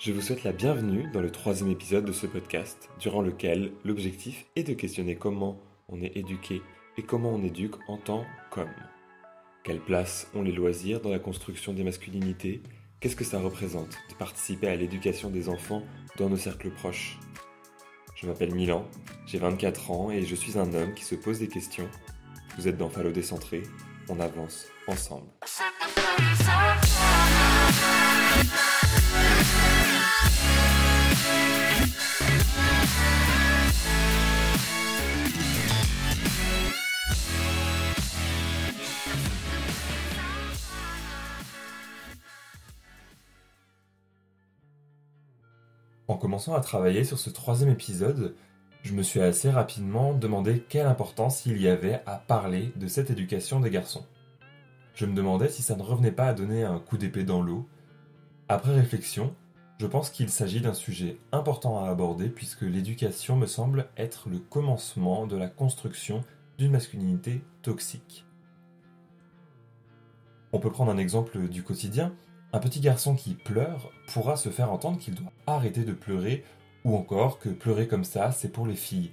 Je vous souhaite la bienvenue dans le troisième épisode de ce podcast, durant lequel l'objectif est de questionner comment on est éduqué et comment on éduque en tant qu'homme. Quelle place ont les loisirs dans la construction des masculinités? Qu'est-ce que ça représente de participer à l'éducation des enfants dans nos cercles proches? Je m'appelle Milan, j'ai 24 ans et je suis un homme qui se pose des questions. Vous êtes dans Fallo Décentré, on avance ensemble. En commençant à travailler sur ce troisième épisode, je me suis assez rapidement demandé quelle importance il y avait à parler de cette éducation des garçons. Je me demandais si ça ne revenait pas à donner un coup d'épée dans l'eau. Après réflexion, je pense qu'il s'agit d'un sujet important à aborder puisque l'éducation me semble être le commencement de la construction d'une masculinité toxique. On peut prendre un exemple du quotidien. Un petit garçon qui pleure pourra se faire entendre qu'il doit arrêter de pleurer ou encore que pleurer comme ça, c'est pour les filles.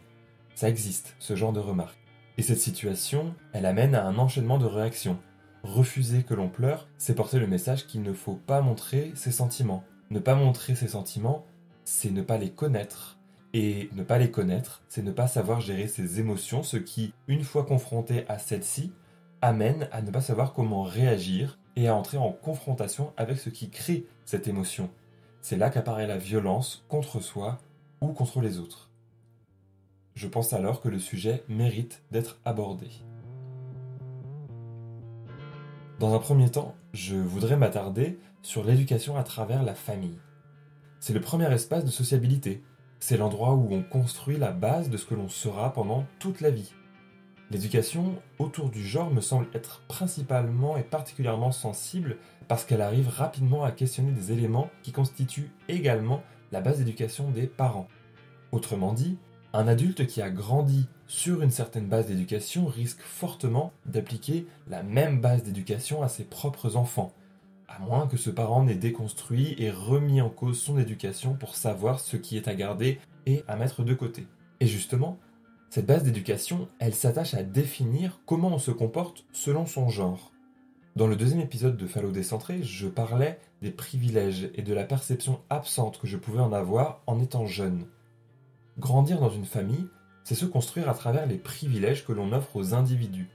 Ça existe, ce genre de remarques. Et cette situation, elle amène à un enchaînement de réactions. Refuser que l'on pleure, c'est porter le message qu'il ne faut pas montrer ses sentiments. Ne pas montrer ses sentiments, c'est ne pas les connaître. Et ne pas les connaître, c'est ne pas savoir gérer ses émotions, ce qui, une fois confronté à celles-ci, amène à ne pas savoir comment réagir et à entrer en confrontation avec ce qui crée cette émotion. C'est là qu'apparaît la violence contre soi ou contre les autres. Je pense alors que le sujet mérite d'être abordé. Dans un premier temps, je voudrais m'attarder sur l'éducation à travers la famille. C'est le premier espace de sociabilité. C'est l'endroit où on construit la base de ce que l'on sera pendant toute la vie. L'éducation autour du genre me semble être principalement et particulièrement sensible parce qu'elle arrive rapidement à questionner des éléments qui constituent également la base d'éducation des parents. Autrement dit, un adulte qui a grandi sur une certaine base d'éducation risque fortement d'appliquer la même base d'éducation à ses propres enfants, à moins que ce parent n'ait déconstruit et remis en cause son éducation pour savoir ce qui est à garder et à mettre de côté. Et justement, cette base d'éducation, elle s'attache à définir comment on se comporte selon son genre. Dans le deuxième épisode de Fallo Décentré, je parlais des privilèges et de la perception absente que je pouvais en avoir en étant jeune. Grandir dans une famille, c'est se construire à travers les privilèges que l'on offre aux individus.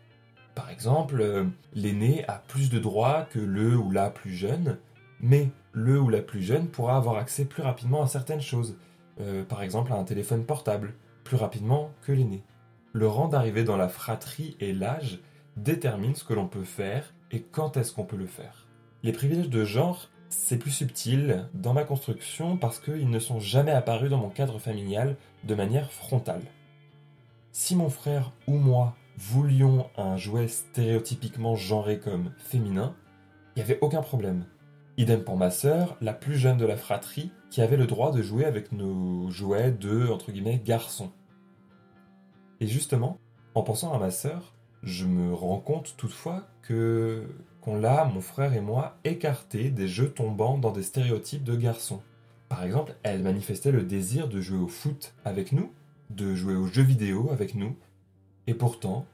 Par exemple, euh, l'aîné a plus de droits que le ou la plus jeune, mais le ou la plus jeune pourra avoir accès plus rapidement à certaines choses, euh, par exemple à un téléphone portable, plus rapidement que l'aîné. Le rang d'arrivée dans la fratrie et l'âge déterminent ce que l'on peut faire et quand est-ce qu'on peut le faire. Les privilèges de genre, c'est plus subtil dans ma construction parce qu'ils ne sont jamais apparus dans mon cadre familial de manière frontale. Si mon frère ou moi voulions un jouet stéréotypiquement genré comme féminin, il n'y avait aucun problème. Idem pour ma sœur, la plus jeune de la fratrie, qui avait le droit de jouer avec nos jouets de, entre guillemets, garçons. Et justement, en pensant à ma sœur, je me rends compte toutefois que qu'on l'a, mon frère et moi, écarté des jeux tombant dans des stéréotypes de garçons. Par exemple, elle manifestait le désir de jouer au foot avec nous, de jouer aux jeux vidéo avec nous, et pourtant,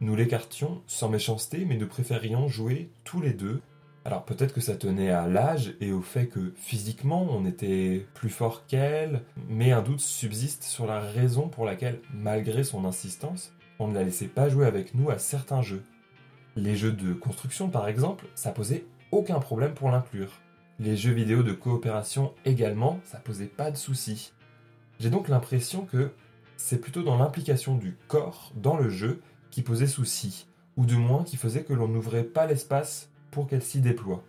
nous l'écartions sans méchanceté, mais nous préférions jouer tous les deux. Alors peut-être que ça tenait à l'âge et au fait que physiquement on était plus fort qu'elle, mais un doute subsiste sur la raison pour laquelle, malgré son insistance, on ne la laissait pas jouer avec nous à certains jeux. Les jeux de construction par exemple, ça posait aucun problème pour l'inclure. Les jeux vidéo de coopération également, ça posait pas de soucis. J'ai donc l'impression que c'est plutôt dans l'implication du corps dans le jeu qui posait souci, ou du moins qui faisait que l'on n'ouvrait pas l'espace pour qu'elle s'y déploie.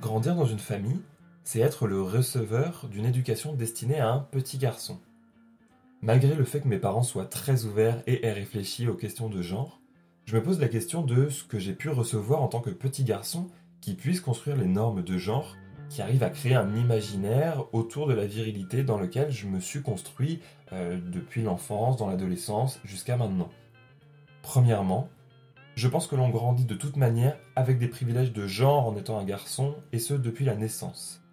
Grandir dans une famille, c'est être le receveur d'une éducation destinée à un petit garçon. Malgré le fait que mes parents soient très ouverts et aient réfléchi aux questions de genre, je me pose la question de ce que j'ai pu recevoir en tant que petit garçon qui puisse construire les normes de genre, qui arrive à créer un imaginaire autour de la virilité dans lequel je me suis construit euh, depuis l'enfance, dans l'adolescence, jusqu'à maintenant. Premièrement, Je pense que l'on grandit de toute manière avec des privilèges de genre en étant un garçon, et ce depuis la naissance.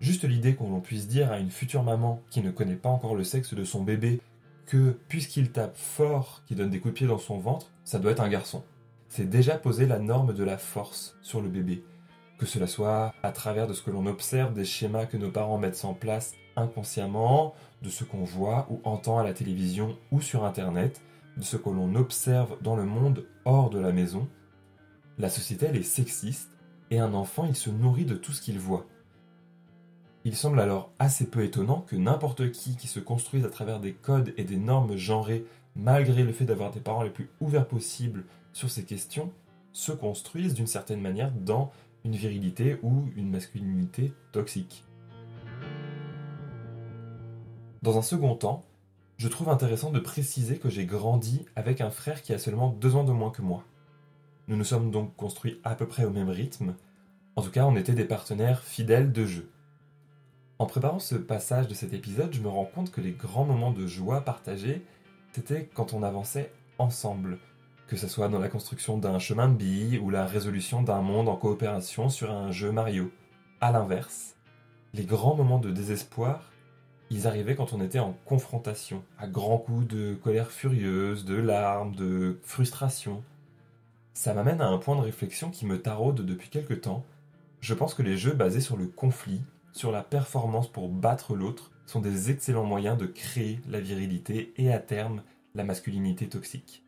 Juste l'idée qu'on puisse dire à une future maman qui ne connaît pas encore le sexe de son bébé que puisqu'il tape fort, qu'il donne des coups de pied dans son ventre, ça doit être un garçon. C'est déjà poser la norme de la force sur le bébé. Que cela soit à travers de ce que l'on observe, des schémas que nos parents mettent en place inconsciemment, de ce qu'on voit ou entend à la télévision ou sur Internet, de ce que l'on observe dans le monde hors de la maison. La société, elle est sexiste, et un enfant, il se nourrit de tout ce qu'il voit. Il semble alors assez peu étonnant que n'importe qui qui se construise à travers des codes et des normes genrées, malgré le fait d'avoir des parents les plus ouverts possibles sur ces questions, se construise d'une certaine manière dans une virilité ou une masculinité toxique. Dans un second temps, je trouve intéressant de préciser que j'ai grandi avec un frère qui a seulement deux ans de moins que moi. Nous nous sommes donc construits à peu près au même rythme, en tout cas on était des partenaires fidèles de jeu. En préparant ce passage de cet épisode, je me rends compte que les grands moments de joie partagés, c'était quand on avançait ensemble, que ce soit dans la construction d'un chemin de billes ou la résolution d'un monde en coopération sur un jeu Mario. A l'inverse, les grands moments de désespoir, ils arrivaient quand on était en confrontation, à grands coups de colère furieuse, de larmes, de frustration. Ça m'amène à un point de réflexion qui me taraude depuis quelque temps. Je pense que les jeux basés sur le conflit, sur la performance pour battre l'autre, sont des excellents moyens de créer la virilité et à terme la masculinité toxique.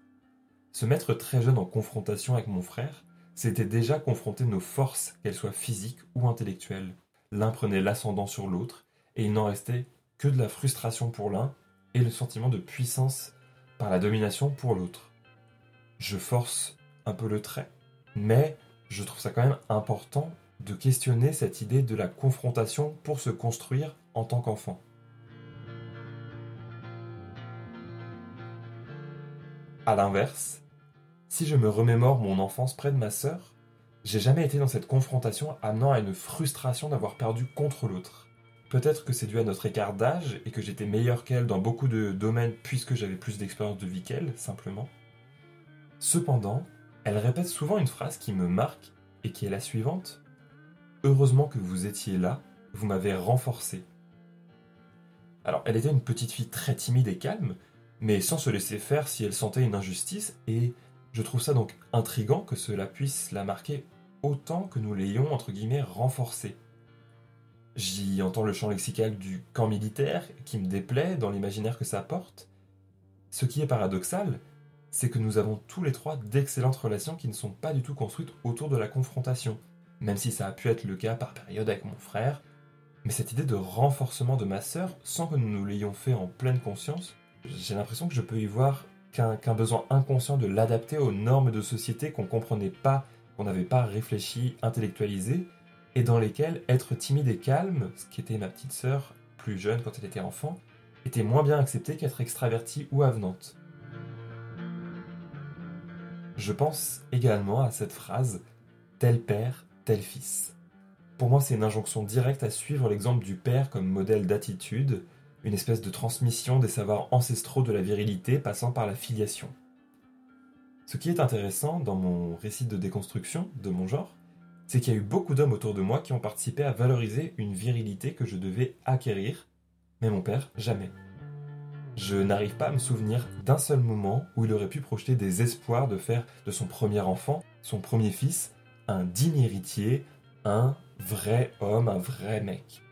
Se mettre très jeune en confrontation avec mon frère, c'était déjà confronter nos forces, qu'elles soient physiques ou intellectuelles. L'un prenait l'ascendant sur l'autre, et il n'en restait que de la frustration pour l'un et le sentiment de puissance par la domination pour l'autre. Je force un peu le trait, mais je trouve ça quand même important de questionner cette idée de la confrontation pour se construire en tant qu'enfant. A l'inverse, si je me remémore mon enfance près de ma sœur, j'ai jamais été dans cette confrontation amenant à une frustration d'avoir perdu contre l'autre. Peut-être que c'est dû à notre écart d'âge et que j'étais meilleur qu'elle dans beaucoup de domaines puisque j'avais plus d'expérience de vie qu'elle, simplement. Cependant, elle répète souvent une phrase qui me marque et qui est la suivante. Heureusement que vous étiez là, vous m'avez renforcé. Alors, elle était une petite fille très timide et calme, mais sans se laisser faire si elle sentait une injustice, et je trouve ça donc intrigant que cela puisse la marquer autant que nous l'ayons, entre guillemets, renforcée. J'y entends le chant lexical du camp militaire qui me déplaît dans l'imaginaire que ça apporte. Ce qui est paradoxal, c'est que nous avons tous les trois d'excellentes relations qui ne sont pas du tout construites autour de la confrontation, même si ça a pu être le cas par période avec mon frère. Mais cette idée de renforcement de ma sœur, sans que nous l'ayons fait en pleine conscience, j'ai l'impression que je peux y voir qu'un besoin inconscient de l'adapter aux normes de société qu'on comprenait pas, qu'on n'avait pas réfléchi, intellectualisé, et dans lesquels être timide et calme, ce qui était ma petite sœur, plus jeune quand elle était enfant, était moins bien accepté qu'être extravertie ou avenante. Je pense également à cette phrase tel père, tel fils. Pour moi, c'est une injonction directe à suivre l'exemple du père comme modèle d'attitude, une espèce de transmission des savoirs ancestraux de la virilité passant par la filiation. Ce qui est intéressant dans mon récit de déconstruction de mon genre, c'est qu'il y a eu beaucoup d'hommes autour de moi qui ont participé à valoriser une virilité que je devais acquérir, mais mon père, jamais. Je n'arrive pas à me souvenir d'un seul moment où il aurait pu projeter des espoirs de faire de son premier enfant, son premier fils, un digne héritier, un vrai homme, un vrai mec.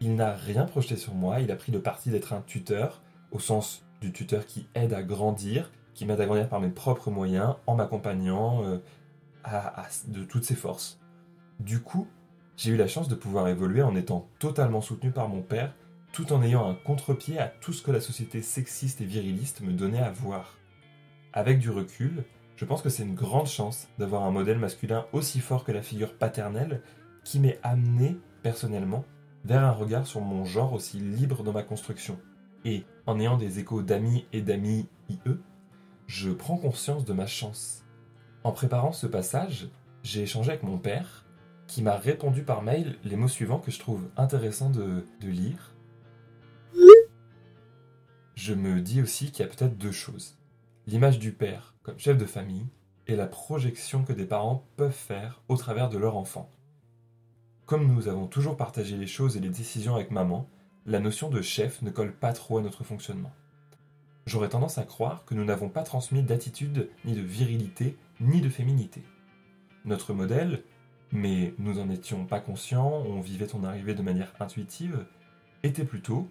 Il n'a rien projeté sur moi, il a pris le parti d'être un tuteur, au sens du tuteur qui aide à grandir, qui m'aide à grandir par mes propres moyens, en m'accompagnant euh, de toutes ses forces. Du coup, j'ai eu la chance de pouvoir évoluer en étant totalement soutenu par mon père, tout en ayant un contre-pied à tout ce que la société sexiste et viriliste me donnait à voir. Avec du recul, je pense que c'est une grande chance d'avoir un modèle masculin aussi fort que la figure paternelle qui m'est amené, personnellement, vers un regard sur mon genre aussi libre dans ma construction. Et en ayant des échos d'amis et d'amis IE, je prends conscience de ma chance. En préparant ce passage, j'ai échangé avec mon père, qui m'a répondu par mail les mots suivants que je trouve intéressants de, lire. Je me dis aussi qu'il y a peut-être deux choses. L'image du père comme chef de famille est la projection que des parents peuvent faire au travers de leur enfant. Comme nous avons toujours partagé les choses et les décisions avec maman, la notion de chef ne colle pas trop à notre fonctionnement. J'aurais tendance à croire que nous n'avons pas transmis d'attitude, ni de virilité, ni de féminité. Notre modèle, mais nous n'en étions pas conscients, on vivait ton arrivée de manière intuitive, était plutôt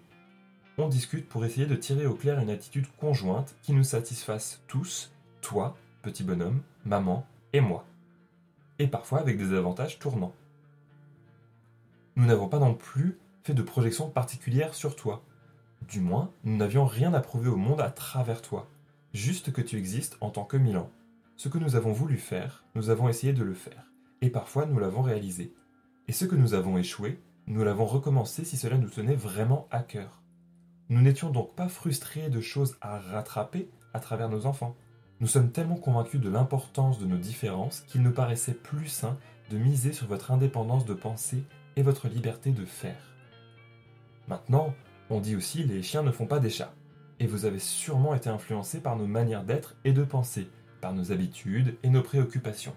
on discute pour essayer de tirer au clair une attitude conjointe qui nous satisfasse tous, toi, petit bonhomme, maman et moi. Et parfois avec des avantages tournants. Nous n'avons pas non plus fait de projection particulière sur toi. Du moins, nous n'avions rien à prouver au monde à travers toi, juste que tu existes en tant que Milan. Ce que nous avons voulu faire, nous avons essayé de le faire, et parfois nous l'avons réalisé. Et ce que nous avons échoué, nous l'avons recommencé si cela nous tenait vraiment à cœur. Nous n'étions donc pas frustrés de choses à rattraper à travers nos enfants. Nous sommes tellement convaincus de l'importance de nos différences qu'il nous paraissait plus sain de miser sur votre indépendance de pensée et votre liberté de faire. Maintenant, on dit aussi les chiens ne font pas des chats. Et vous avez sûrement été influencé par nos manières d'être et de penser, par nos habitudes et nos préoccupations.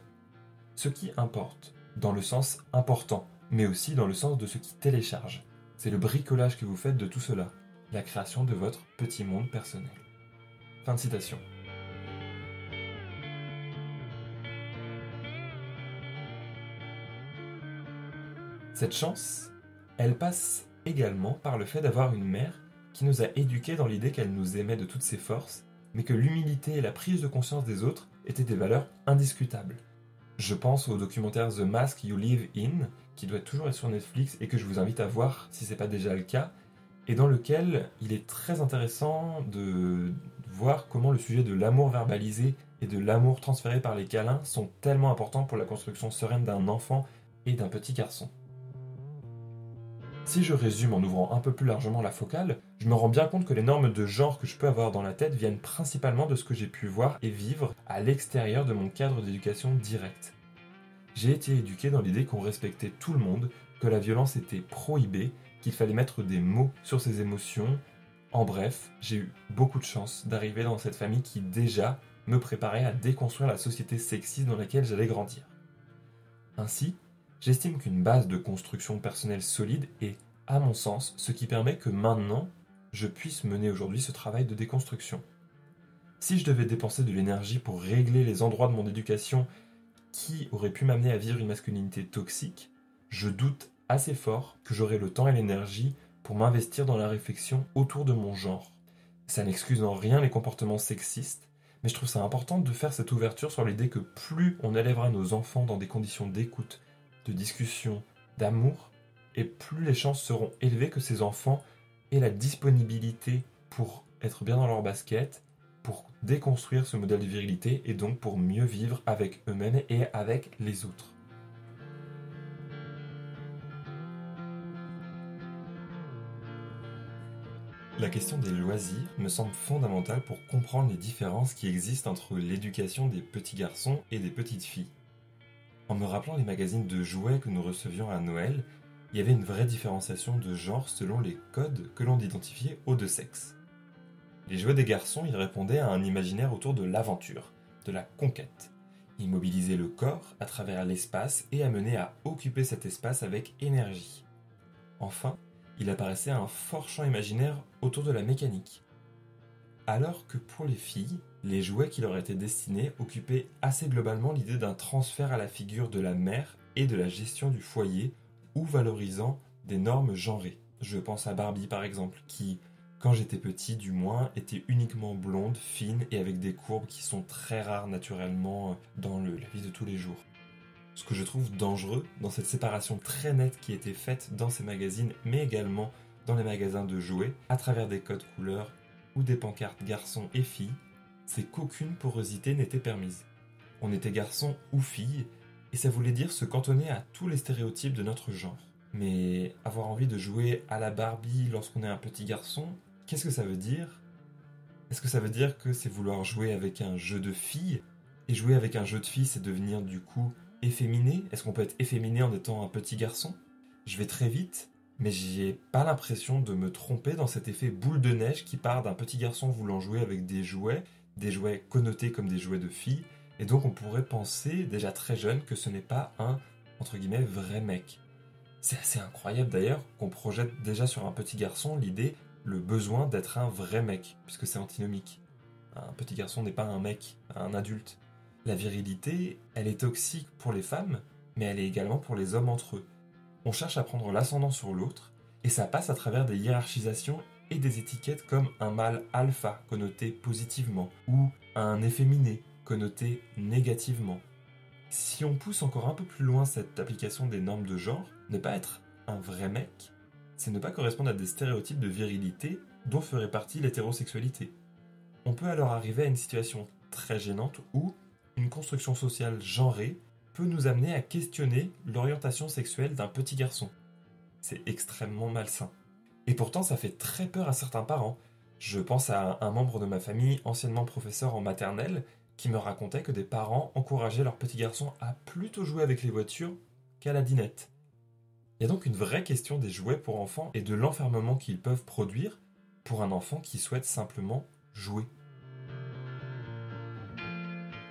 Ce qui importe, dans le sens important, mais aussi dans le sens de ce qui télécharge. C'est le bricolage que vous faites de tout cela, la création de votre petit monde personnel. Fin de citation. Cette chance, elle passe également par le fait d'avoir une mère qui nous a éduqués dans l'idée qu'elle nous aimait de toutes ses forces, mais que l'humilité et la prise de conscience des autres étaient des valeurs indiscutables. Je pense au documentaire The Mask You Live In, qui doit toujours être sur Netflix et que je vous invite à voir si ce n'est pas déjà le cas, et dans lequel il est très intéressant de voir comment le sujet de l'amour verbalisé et de l'amour transféré par les câlins sont tellement importants pour la construction sereine d'un enfant et d'un petit garçon. Si je résume en ouvrant un peu plus largement la focale, je me rends bien compte que les normes de genre que je peux avoir dans la tête viennent principalement de ce que j'ai pu voir et vivre à l'extérieur de mon cadre d'éducation directe. J'ai été éduqué dans l'idée qu'on respectait tout le monde, que la violence était prohibée qu'il fallait mettre des mots sur ses émotions. En bref, j'ai eu beaucoup de chance d'arriver dans cette famille qui déjà me préparait à déconstruire la société sexiste dans laquelle j'allais grandir. Ainsi, j'estime qu'une base de construction personnelle solide est, à mon sens, ce qui permet que maintenant, je puisse mener aujourd'hui ce travail de déconstruction. Si je devais dépenser de l'énergie pour régler les endroits de mon éducation qui auraient pu m'amener à vivre une masculinité toxique, je doute assez fort que j'aurai le temps et l'énergie pour m'investir dans la réflexion autour de mon genre. Ça n'excuse en rien les comportements sexistes, mais je trouve ça important de faire cette ouverture sur l'idée que plus on élèvera nos enfants dans des conditions d'écoute, de discussion, d'amour, et plus les chances seront élevées que ces enfants aient la disponibilité pour être bien dans leur basket, pour déconstruire ce modèle de virilité et donc pour mieux vivre avec eux-mêmes et avec les autres. La question des loisirs me semble fondamentale pour comprendre les différences qui existent entre l'éducation des petits garçons et des petites filles. En me rappelant les magazines de jouets que nous recevions à Noël, il y avait une vraie différenciation de genre selon les codes que l'on identifiait aux deux sexes. Les jouets des garçons, ils répondaient à un imaginaire autour de l'aventure, de la conquête. Ils mobilisaient le corps à travers l'espace et amenaient à occuper cet espace avec énergie. Enfin, il apparaissait un fort champ imaginaire autour de la mécanique. Alors que pour les filles, les jouets qui leur étaient destinés occupaient assez globalement l'idée d'un transfert à la figure de la mère et de la gestion du foyer, ou valorisant des normes genrées. Je pense à Barbie par exemple, qui, quand j'étais petit du moins, était uniquement blonde, fine et avec des courbes qui sont très rares naturellement dans la vie de tous les jours. Ce que je trouve dangereux dans cette séparation très nette qui était faite dans ces magazines, mais également dans les magasins de jouets, à travers des codes couleurs ou des pancartes garçons et filles, c'est qu'aucune porosité n'était permise. On était garçon ou fille, et ça voulait dire se cantonner à tous les stéréotypes de notre genre. Mais avoir envie de jouer à la Barbie lorsqu'on est un petit garçon, qu'est-ce que ça veut dire? Est-ce que ça veut dire que c'est vouloir jouer avec un jeu de fille Et jouer avec un jeu de fille, c'est devenir du coup efféminé? Est-ce qu'on peut être efféminé en étant un petit garçon? Je vais très vite, mais j'ai pas l'impression de me tromper dans cet effet boule de neige qui part d'un petit garçon voulant jouer avec des jouets, des jouets connotés comme des jouets de filles, Et donc on pourrait penser déjà très jeune que ce n'est pas un, entre guillemets, vrai mec. C'est assez incroyable d'ailleurs qu'on projette déjà sur un petit garçon l'idée, le besoin d'être un vrai mec, puisque c'est antinomique. Un petit garçon n'est pas un mec, un adulte. La virilité, elle est toxique pour les femmes, mais elle est également pour les hommes entre eux. On cherche à prendre l'ascendant sur l'autre, et ça passe à travers des hiérarchisations et des étiquettes comme un mâle alpha connoté positivement, ou un efféminé connoté négativement. Si on pousse encore un peu plus loin cette application des normes de genre, ne pas être un vrai mec, c'est ne pas correspondre à des stéréotypes de virilité dont ferait partie l'hétérosexualité. On peut alors arriver à une situation très gênante où une construction sociale genrée peut nous amener à questionner l'orientation sexuelle d'un petit garçon. C'est extrêmement malsain. Et pourtant, ça fait très peur à certains parents. Je pense à un membre de ma famille, anciennement professeur en maternelle, qui me racontait que des parents encourageaient leur petit garçon à plutôt jouer avec les voitures qu'à la dinette. Il y a donc une vraie question des jouets pour enfants et de l'enfermement qu'ils peuvent produire pour un enfant qui souhaite simplement jouer.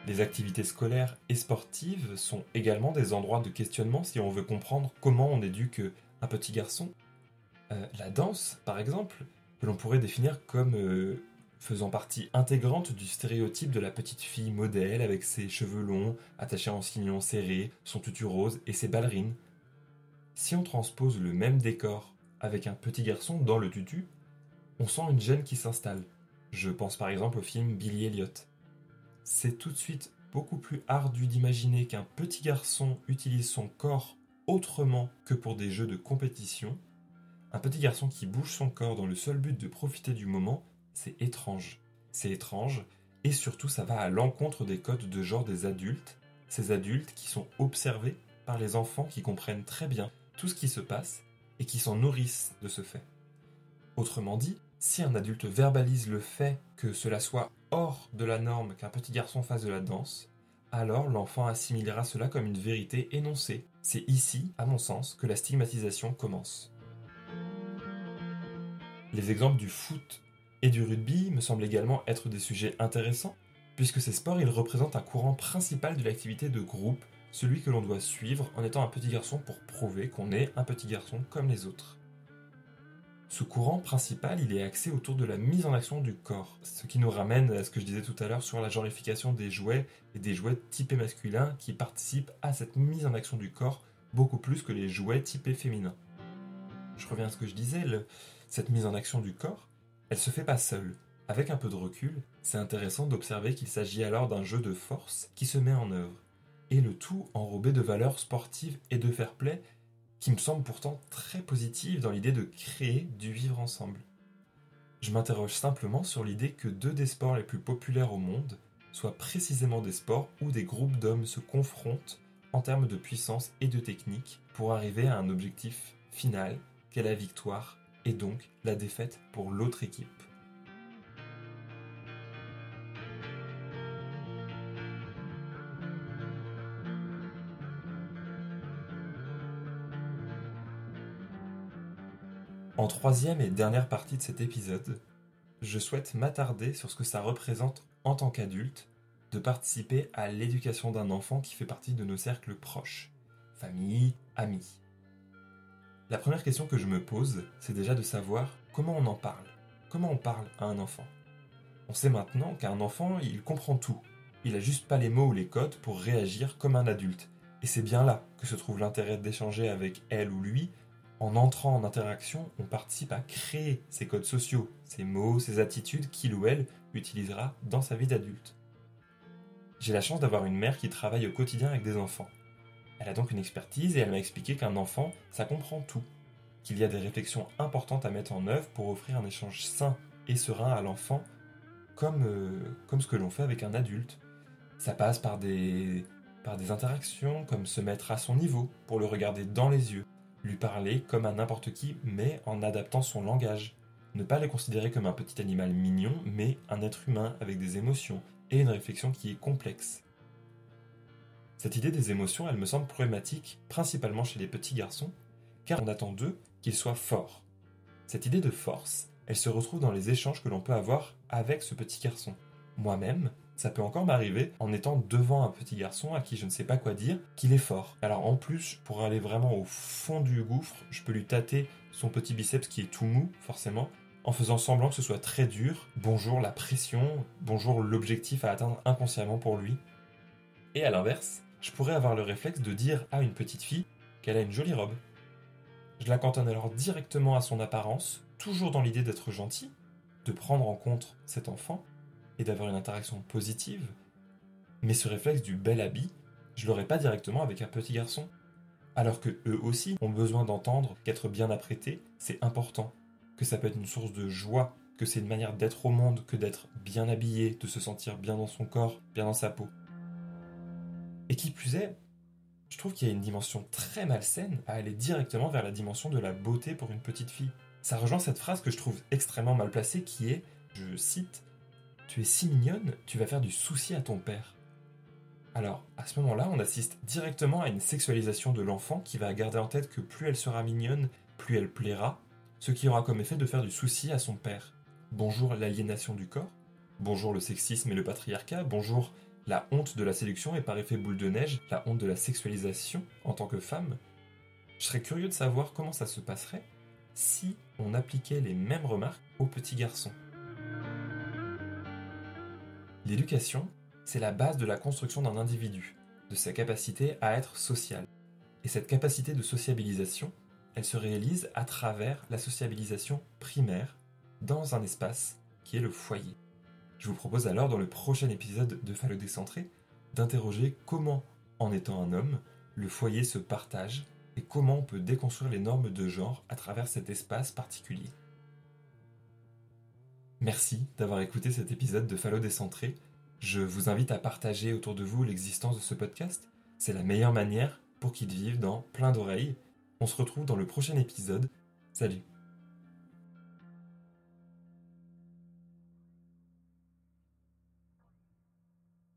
Les activités scolaires et sportives sont également des endroits de questionnement si on veut comprendre comment on éduque un petit garçon. Euh, la danse, par exemple, que l'on pourrait définir comme euh, faisant partie intégrante du stéréotype de la petite fille modèle avec ses cheveux longs, attachés en cignon serré, son tutu rose et ses ballerines. Si on transpose le même décor avec un petit garçon dans le tutu, on sent une gêne qui s'installe. Je pense par exemple au film Billy Elliot c'est tout de suite beaucoup plus ardu d'imaginer qu'un petit garçon utilise son corps autrement que pour des jeux de compétition. Un petit garçon qui bouge son corps dans le seul but de profiter du moment, c'est étrange. C'est étrange, et surtout ça va à l'encontre des codes de genre des adultes, ces adultes qui sont observés par les enfants qui comprennent très bien tout ce qui se passe et qui s'en nourrissent de ce fait. Autrement dit, si un adulte verbalise le fait que cela soit hors de la norme qu'un petit garçon fasse de la danse, alors l'enfant assimilera cela comme une vérité énoncée. C'est ici, à mon sens, que la stigmatisation commence. Les exemples du foot et du rugby me semblent également être des sujets intéressants, puisque ces sports ils représentent un courant principal de l'activité de groupe, celui que l'on doit suivre en étant un petit garçon pour prouver qu'on est un petit garçon comme les autres. Ce courant principal, il est axé autour de la mise en action du corps, ce qui nous ramène à ce que je disais tout à l'heure sur la genrification des jouets et des jouets typés masculins qui participent à cette mise en action du corps beaucoup plus que les jouets typés féminins. Je reviens à ce que je disais, cette mise en action du corps, elle se fait pas seule. Avec un peu de recul, c'est intéressant d'observer qu'il s'agit alors d'un jeu de force qui se met en œuvre, et le tout enrobé de valeurs sportives et de fair play qui me semble pourtant très positive dans l'idée de créer du vivre ensemble. Je m'interroge simplement sur l'idée que deux des sports les plus populaires au monde soient précisément des sports où des groupes d'hommes se confrontent en termes de puissance et de technique pour arriver à un objectif final qu'est la victoire et donc la défaite pour l'autre équipe. En troisième et dernière partie de cet épisode, je souhaite m'attarder sur ce que ça représente en tant qu'adulte de participer à l'éducation d'un enfant qui fait partie de nos cercles proches, famille, amis. La première question que je me pose, c'est déjà de savoir comment on en parle. Comment on parle à un enfant? On sait maintenant qu'un enfant, il comprend tout. Il a juste pas les mots ou les codes pour réagir comme un adulte. Et c'est bien là que se trouve l'intérêt d'échanger avec elle ou lui en entrant en interaction, on participe à créer ces codes sociaux, ces mots, ces attitudes qu'il ou elle utilisera dans sa vie d'adulte. J'ai la chance d'avoir une mère qui travaille au quotidien avec des enfants. Elle a donc une expertise et elle m'a expliqué qu'un enfant, ça comprend tout, qu'il y a des réflexions importantes à mettre en œuvre pour offrir un échange sain et serein à l'enfant, comme, euh, comme ce que l'on fait avec un adulte. Ça passe par des, par des interactions comme se mettre à son niveau pour le regarder dans les yeux, lui parler comme à n'importe qui, mais en adaptant son langage. Ne pas le considérer comme un petit animal mignon, mais un être humain avec des émotions et une réflexion qui est complexe. Cette idée des émotions, elle me semble problématique, principalement chez les petits garçons, car on attend d'eux qu'ils soient forts. Cette idée de force, elle se retrouve dans les échanges que l'on peut avoir avec ce petit garçon. Moi-même, Ça peut encore m'arriver en étant devant un petit garçon à qui je ne sais pas quoi dire qu'il est fort. Alors en plus, pour aller vraiment au fond du gouffre, je peux lui tâter son petit biceps qui est tout mou, forcément, en faisant semblant que ce soit très dur. Bonjour la pression, bonjour l'objectif à atteindre inconsciemment pour lui. Et à l'inverse, je pourrais avoir le réflexe de dire à une petite fille qu'elle a une jolie robe. Je la cantonne alors directement à son apparence, toujours dans l'idée d'être gentil, de prendre en compte cet enfant et d'avoir une interaction positive. Mais ce réflexe du bel habit, je l'aurais pas directement avec un petit garçon. Alors que eux aussi ont besoin d'entendre qu'être bien apprêté, c'est important, que ça peut être une source de joie, que c'est une manière d'être au monde que d'être bien habillé, de se sentir bien dans son corps, bien dans sa peau. Et qui plus est, je trouve qu'il y a une dimension très malsaine à aller directement vers la dimension de la beauté pour une petite fille. Ça rejoint cette phrase que je trouve extrêmement mal placée qui est, je cite, Tu es si mignonne, tu vas faire du souci à ton père. Alors, à ce moment-là, on assiste directement à une sexualisation de l'enfant qui va garder en tête que plus elle sera mignonne, plus elle plaira, ce qui aura comme effet de faire du souci à son père. Bonjour l'aliénation du corps, bonjour le sexisme et le patriarcat, bonjour la honte de la séduction et par effet boule de neige, la honte de la sexualisation en tant que femme. Je serais curieux de savoir comment ça se passerait si on appliquait les mêmes remarques aux petits garçons. L'éducation, c'est la base de la construction d'un individu, de sa capacité à être social. Et cette capacité de sociabilisation, elle se réalise à travers la sociabilisation primaire dans un espace qui est le foyer. Je vous propose alors dans le prochain épisode de Phallo décentré d'interroger comment, en étant un homme, le foyer se partage et comment on peut déconstruire les normes de genre à travers cet espace particulier. Merci d'avoir écouté cet épisode de Phallo décentré. Je vous invite à partager autour de vous l'existence de ce podcast. C'est la meilleure manière pour qu'il vive dans plein d'oreilles. On se retrouve dans le prochain épisode. Salut